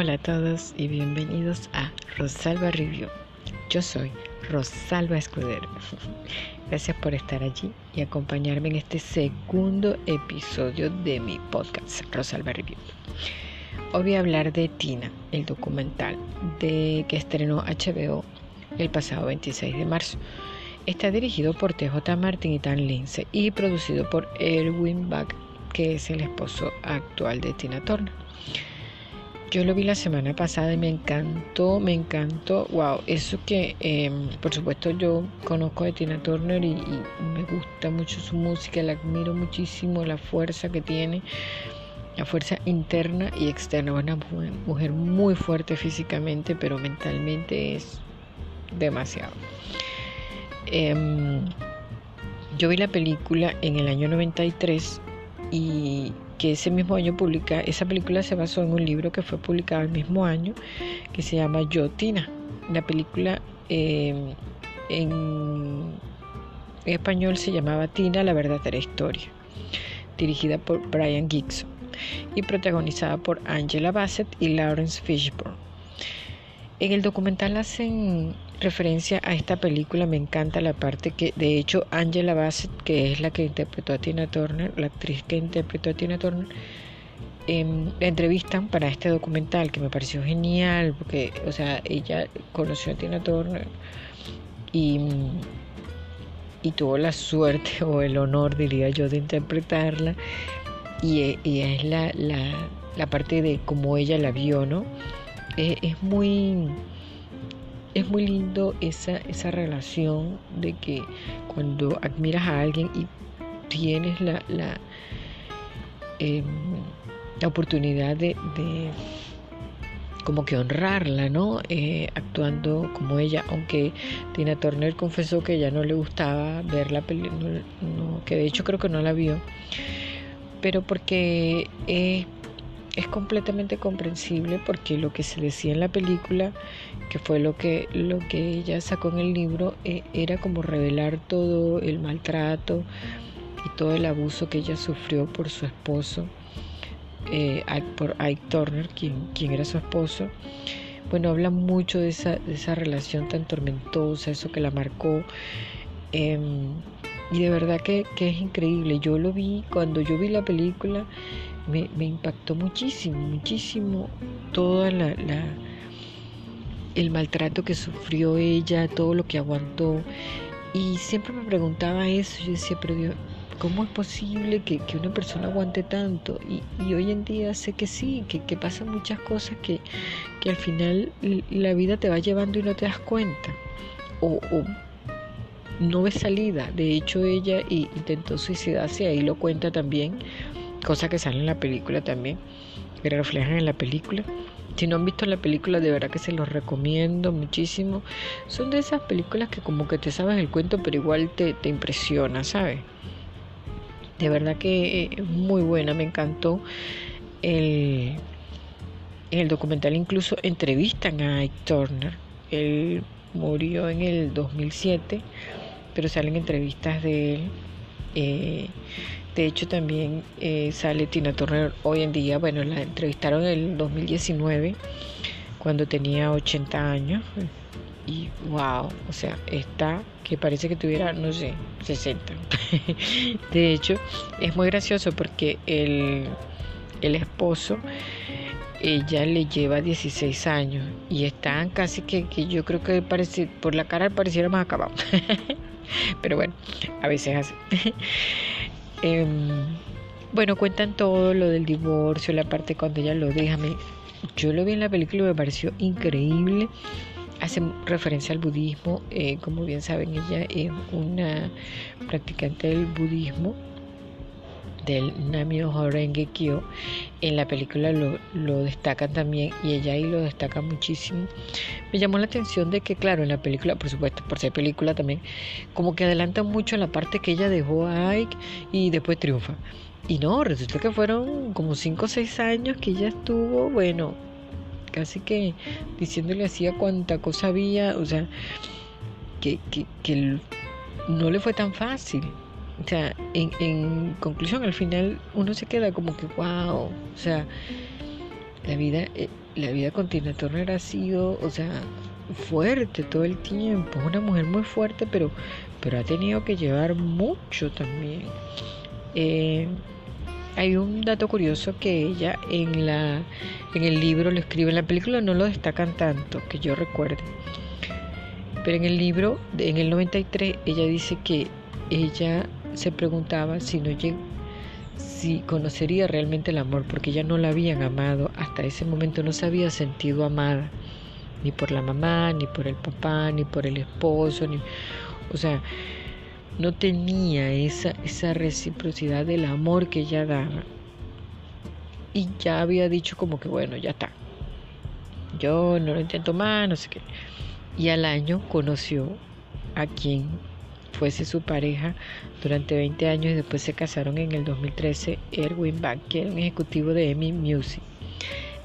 Hola a todos y bienvenidos a Rosalba Review. Yo soy Rosalba Escudero. Gracias por estar allí y acompañarme en este segundo episodio de mi podcast Rosalba Review. Hoy voy a hablar de Tina, el documental de que estrenó HBO el pasado 26 de marzo. Está dirigido por TJ Martin y Dan Lindsay y producido por Erwin Bach, que es el esposo actual de Tina Turner. Yo lo vi la semana pasada y me encantó, me encantó. Wow, eso que em, por supuesto yo conozco de Tina Turner y, me gusta mucho su música, la admiro muchísimo, la fuerza que tiene, la fuerza interna y externa. Una mujer, muy fuerte físicamente, pero mentalmente es demasiado. Em, yo vi la película en el año 93 y que ese mismo año publica, esa película se basó en un libro que fue publicado el mismo año, que se llama Yo Tina. La película em, en, español se llamaba Tina, la verdadera historia, dirigida por Brian Gibson y protagonizada por Angela Bassett y Lawrence Fishburne. En el documental hacen referencia a esta película, me encanta la parte que, de hecho, Angela Bassett, que es la que interpretó a Tina Turner, la actriz que interpretó a Tina Turner, em, la entrevistan para este documental que me pareció genial, porque, o sea, ella conoció a Tina Turner y, y tuvo la suerte o el honor, diría yo, de interpretarla. Y, es la, la, parte de cómo ella la vio, ¿no? es muy es muy lindo esa, esa relación de que cuando admiras a alguien y tienes la, la, em, la oportunidad de, como que honrarla, ¿no? Eh, actuando como ella, aunque Tina Turner confesó que ella no le gustaba ver la película, que de hecho creo que no la vio, pero porque es es completamente comprensible porque lo que se decía en la película, que fue lo que, lo que ella sacó en el libro, eh, era como revelar todo el maltrato y todo el abuso que ella sufrió por su esposo, eh, por Ike Turner, quien, quien era su esposo. Bueno, habla mucho de esa, de esa relación tan tormentosa, eso que la marcó. Em, y de verdad que, que es increíble. Yo lo vi, cuando yo vi la película, me, impactó muchísimo, muchísimo toda la, el maltrato que sufrió ella, todo lo que aguantó. Y siempre me preguntaba eso, yo decía, pero Dios, ¿cómo es posible que, una persona aguante tanto? Y, hoy en día sé que sí, que, que pasan muchas cosas que, que, al final la vida te va llevando y no te das cuenta. O, o no ves salida. De hecho, ella intentó suicidarse, ahí lo cuenta también cosa que sale en la película también, que reflejan en la película. Si no han visto la película, de verdad que se los recomiendo muchísimo. Son de esas películas que como que te sabes el cuento, pero igual te, te impresiona, ¿sabes? De verdad que es muy buena, me encantó. El, el documental incluso entrevistan a Ike Turner. Él murió en el 2007, pero salen entrevistas de él. Eh, de hecho, también eh, sale Tina Turner hoy en día. Bueno, la entrevistaron en el 2019, cuando tenía 80 años. Y wow, o sea, está que parece que tuviera, no sé, 60. de hecho, es muy gracioso porque el, el esposo ella le lleva 16 años y están casi que, que yo creo que por la cara pareciera más acabado. Pero bueno, a veces hace. Em, bueno, cuentan todo lo del divorcio, la parte cuando ella lo deja. yo lo vi en la película y me pareció increíble. Hace referencia al budismo. Eh, como bien saben, ella es una practicante del budismo del Namio Horenge Kyo. En la película lo, lo, destacan también y ella ahí lo destaca muchísimo. Me llamó la atención de que, claro, en la película, por supuesto, por ser película también, como que adelanta mucho la parte que ella dejó a Ike y después triunfa. Y no, resulta que fueron como 5 o 6 años que ella estuvo, bueno, casi que diciéndole hacía cuánta cosa había, o sea, que, que, que no le fue tan fácil. O sea, en, conclusión, al final uno se queda como que, wow, o sea, la vida, eh, la vida con Turner ha sido, o sea, fuerte todo el tiempo. Una mujer muy fuerte, pero, pero ha tenido que llevar mucho también. Eh, hay un dato curioso que ella en la en el libro lo escribe, en la película no lo destacan tanto, que yo recuerde. Pero en el libro, en el 93, ella dice que ella se preguntaba si no si conocería realmente el amor, porque ella no la habían amado hasta ese momento, no se había sentido amada, ni por la mamá, ni por el papá, ni por el esposo, ni, o sea, no tenía esa, esa reciprocidad del amor que ella daba. Y ya había dicho como que bueno, ya está. Yo no lo intento más, no sé qué. Y al año conoció a quien fuese su pareja durante 20 años y después se casaron en el 2013 Erwin Back, que era un ejecutivo de EMI Music.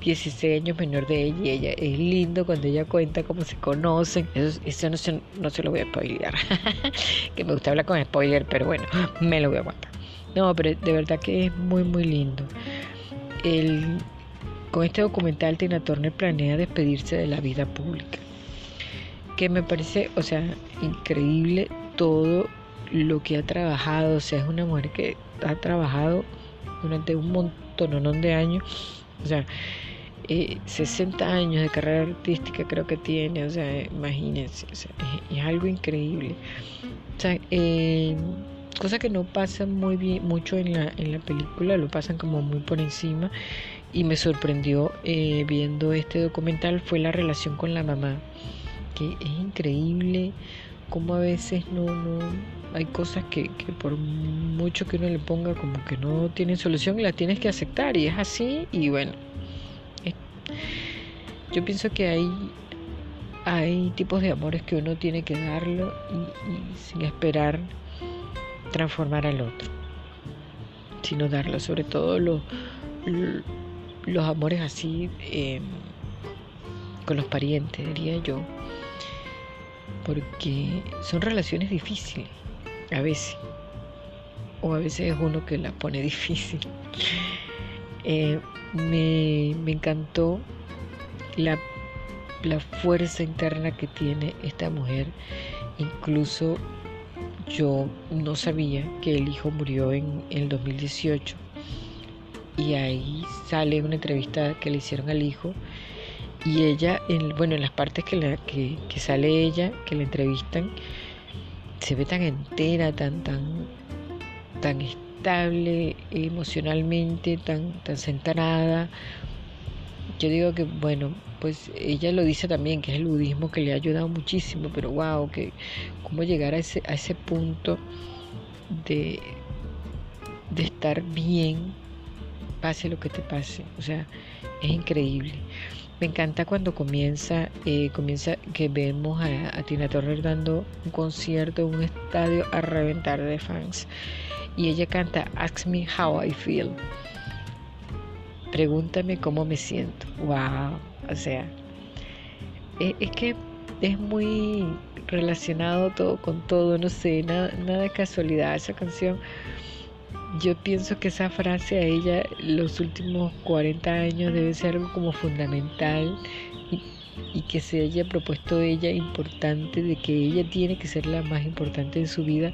16 años menor de ella y ella es lindo cuando ella cuenta cómo se conocen. Eso, no, se, no se lo voy a spoilear. que me gusta hablar con spoiler, pero bueno, me lo voy a aguantar. No, pero de verdad que es muy, muy lindo. El, con este documental, Tina Turner planea despedirse de la vida pública. Que me parece, o sea, increíble todo lo que ha trabajado. O sea, es una mujer que ha trabajado durante un montón de años. O sea, 60 eh, años de carrera artística creo que tiene, o sea, imagínense, es, algo increíble. O sea, eh, cosa que no pasa muy bien, mucho en la, en la película, lo pasan como muy por encima y me sorprendió eh, viendo este documental fue la relación con la mamá, que es increíble como a veces no, no hay cosas que, que por mucho que uno le ponga como que no tienen solución, las tienes que aceptar y es así y bueno, yo pienso que hay, hay tipos de amores que uno tiene que darlo y, sin esperar transformar al otro, sino darlo, sobre todo los, los amores así em, con los parientes, diría yo, porque son relaciones difíciles, a veces, o a veces es uno que la pone difícil. Eh, me, me encantó la, la fuerza interna que tiene esta mujer. Incluso yo no sabía que el hijo murió en el 2018 y ahí sale una entrevista que le hicieron al hijo y ella, en, bueno, en las partes que, la, que, que, sale ella, que la entrevistan, se ve tan entera, tan, tan, tan estable emocionalmente, tan, tan centrada, yo digo que, bueno, pues ella lo dice también, que es el budismo que le ha ayudado muchísimo, pero wow, que cómo llegar a ese, a ese punto de, de estar bien, pase lo que te pase, o sea, es increíble. Me encanta cuando comienza, eh, comienza que vemos a, Tina Turner dando un concierto en un estadio a reventar de fans. Y ella canta Ask Me How I Feel. Pregúntame cómo me siento. ¡Wow! O sea, e, es, que es muy relacionado todo con todo, no sé, nada, nada de casualidad. Esa canción, yo pienso que esa frase a ella los últimos 40 años debe ser algo como fundamental y, que se haya propuesto ella importante, de que ella tiene que ser la más importante en su vida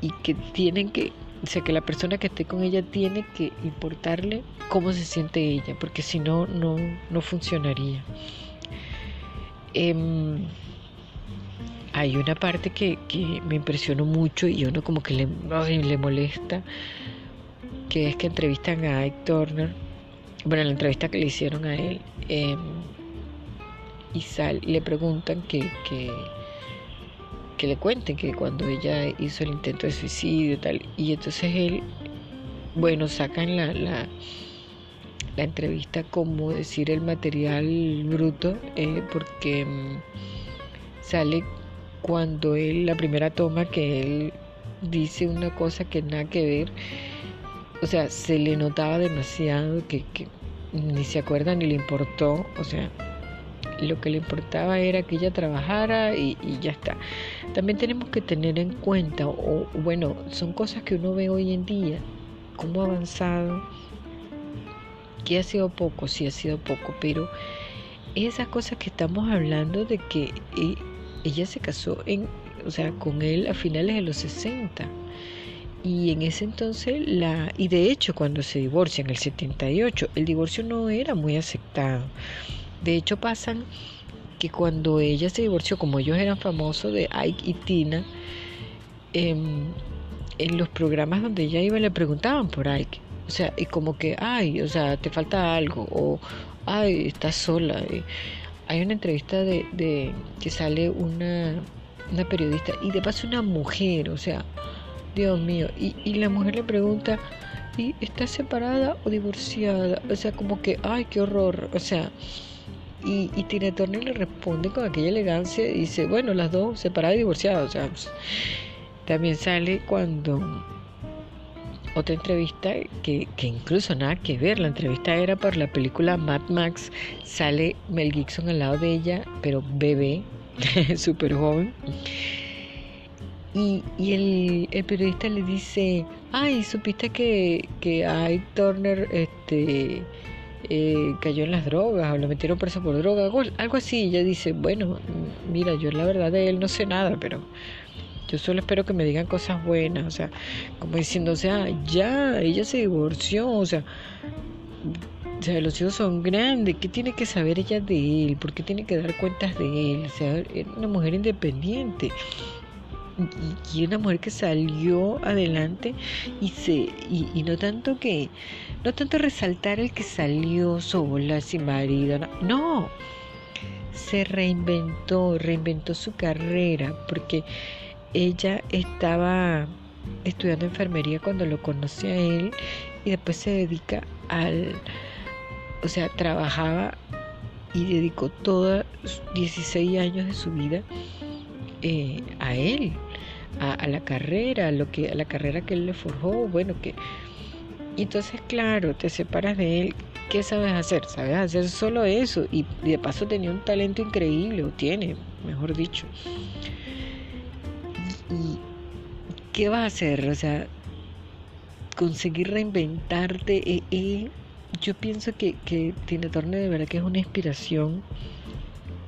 y que tienen que o sea, que la persona que esté con ella tiene que importarle cómo se siente ella, porque si no, no, funcionaría. Em, hay una parte que, me impresionó mucho y uno como que le, le molesta, que es que entrevistan a Ike Turner, bueno, la entrevista que le hicieron a él, em, y sal, le preguntan que, que que le cuenten que cuando ella hizo el intento de suicidio y tal. Y entonces él, bueno, sacan la, la, entrevista como decir el material bruto, eh, porque mm, sale cuando él, la primera toma que él dice una cosa que nada que ver, o sea, se le notaba demasiado que, ni se acuerda ni le importó, o sea, lo que le importaba era que ella trabajara y, ya está. También tenemos que tener en cuenta, o bueno, son cosas que uno ve hoy en día, cómo ha avanzado, que ha sido poco, sí ha sido poco, pero esas cosas que estamos hablando de que eh, ella se casó en, o sea, con él a finales de los 60. Y en ese entonces, la, y de hecho cuando se divorcia en el 78, el divorcio no era muy aceptado. De hecho pasan que cuando ella se divorció, como ellos eran famosos de Ike y Tina, em, en los programas donde ella iba le preguntaban por Ike. O sea, y como que, ay, o sea, te falta algo, o ay, estás sola. hay una entrevista de, de que sale una, una, periodista y de paso una mujer, o sea, Dios mío, y, y la mujer le pregunta, ¿y estás separada o divorciada? O sea, como que, ay, qué horror, o sea, y, y Tina Turner le responde con aquella elegancia y dice, bueno, las dos separadas y sea, pues, también sale cuando otra entrevista que, que, incluso nada que ver, la entrevista era por la película Mad Max, sale Mel Gibson al lado de ella, pero bebé, súper joven. Y, y el, el, periodista le dice, ay, supiste que, que Ike Turner este, eh, cayó en las drogas o lo metieron preso por droga, algo así. Ella dice, bueno, mira, yo la verdad de él no sé nada, pero yo solo espero que me digan cosas buenas, o sea, como diciendo, o sea, ya, ella se divorció, o sea, o sea, los hijos son grandes, ¿qué tiene que saber ella de él? ¿Por qué tiene que dar cuentas de él? O sea, era una mujer independiente y, una mujer que salió adelante y se y, y, no tanto que no tanto resaltar el que salió sola sin marido no se reinventó reinventó su carrera porque ella estaba estudiando enfermería cuando lo conocí a él y después se dedica al, o sea, trabajaba y dedicó todos 16 años de su vida eh, a él, a, la carrera, a, lo que, a la carrera que él le forjó, bueno, que... Entonces, claro, te separas de él, ¿qué sabes hacer? Sabes hacer solo eso y, de paso tenía un talento increíble, o tiene, mejor dicho. ¿Y qué vas a hacer? O sea, conseguir reinventarte. eh, eh, yo pienso que, que Tina Turner de verdad que es una inspiración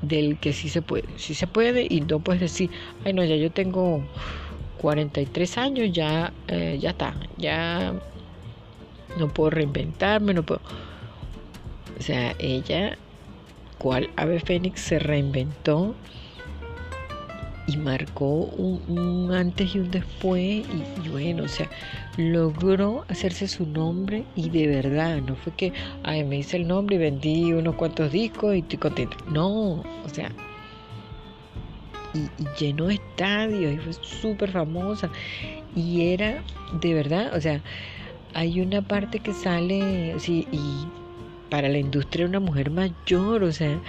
del que sí se puede. Sí se puede y no puedes decir, ay no, ya yo tengo 43 años, ya, eh, ya está, ya no puedo reinventarme, no puedo... O sea, ella, cual ave fénix, se reinventó y marcó un, antes y un después y, bueno, o sea, logró hacerse su nombre y de verdad, no fue que, ay, me hice el nombre y vendí unos cuantos discos y estoy contenta. No, o sea, y, y llenó estadios y fue súper famosa y era de verdad, o sea, hay una parte que sale, sí, y para la industria una mujer mayor, o sea,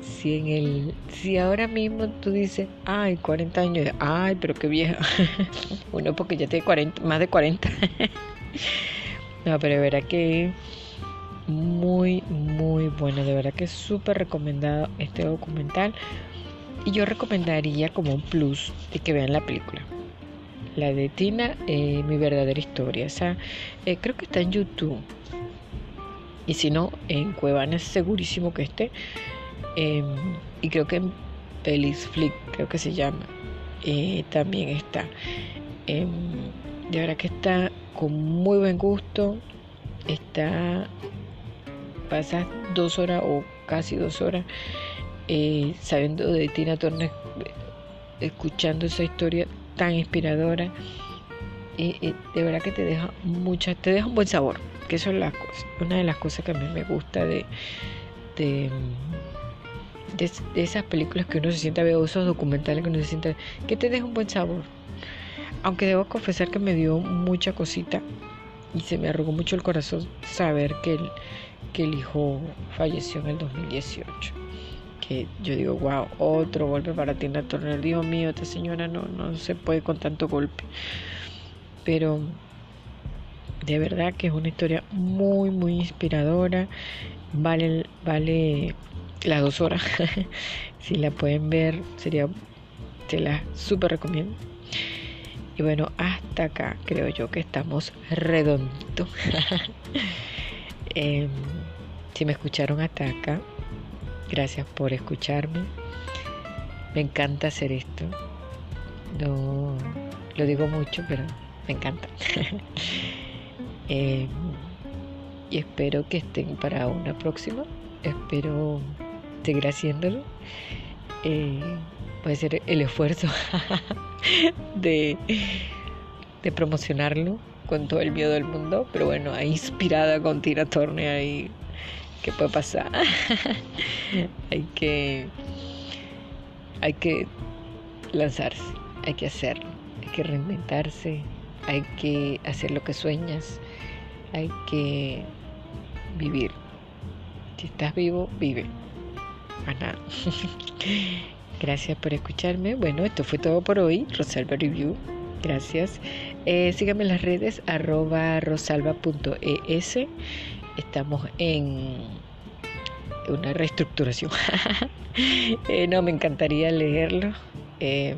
si en el si ahora mismo tú dices, ay, 40 años, ay, pero qué vieja. Uno porque ya tiene 40, más de 40. no, pero de verdad que muy muy bueno, de verdad que es súper recomendado este documental. Y yo recomendaría como un plus de que vean la película. La de Tina, eh, mi verdadera historia. O sea, eh, creo que está en YouTube. Y si no, en Cuevana segurísimo que esté. Em, y creo que en Pelis Flick, creo que se llama, eh, también está. Em, de verdad que está con muy buen gusto. Está. Pasas dos horas o casi dos horas eh, sabiendo de Tina Turner, escuchando esa historia tan inspiradora. de verdad que te deja mucha, te deja un buen sabor, que eso es la cosa, una de las cosas que a mí me gusta de de, esas películas que uno se sienta, veo esos documentales que uno se sienta, que te deja un buen sabor. Aunque debo confesar que me dio mucha cosita y se me arrugó mucho el corazón saber que el, que el hijo falleció en el 2018. Que yo digo, wow, otro golpe para Tina Turner. Dios mío, esta señora no, no se puede con tanto golpe. Pero de verdad que es una historia muy, muy inspiradora. Vale, vale las dos horas. si la pueden ver, sería, se la súper recomiendo. Y bueno, hasta acá creo yo que estamos redonditos. Em, si me escucharon hasta acá, Gracias por escucharme. Me encanta hacer esto. No lo digo mucho, pero me encanta. Eh, y espero que estén para una próxima. Espero seguir haciéndolo. Eh, puede ser el esfuerzo de, promocionarlo con todo el miedo del mundo, pero bueno, inspirada con Tina Turner ahí, ¿qué puede pasar? hay que hay que lanzarse, hay que hacerlo, hay que reinventarse, hay que hacer lo que sueñas, hay que vivir. Si estás vivo, vive. Gracias por escucharme. Bueno, esto fue todo por hoy. Rosalba Review. Gracias. Eh, síganme en las redes rosalba.es. Estamos en una reestructuración. Eh, no, me encantaría leerlo. Eh,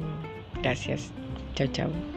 gracias. Chao, chao.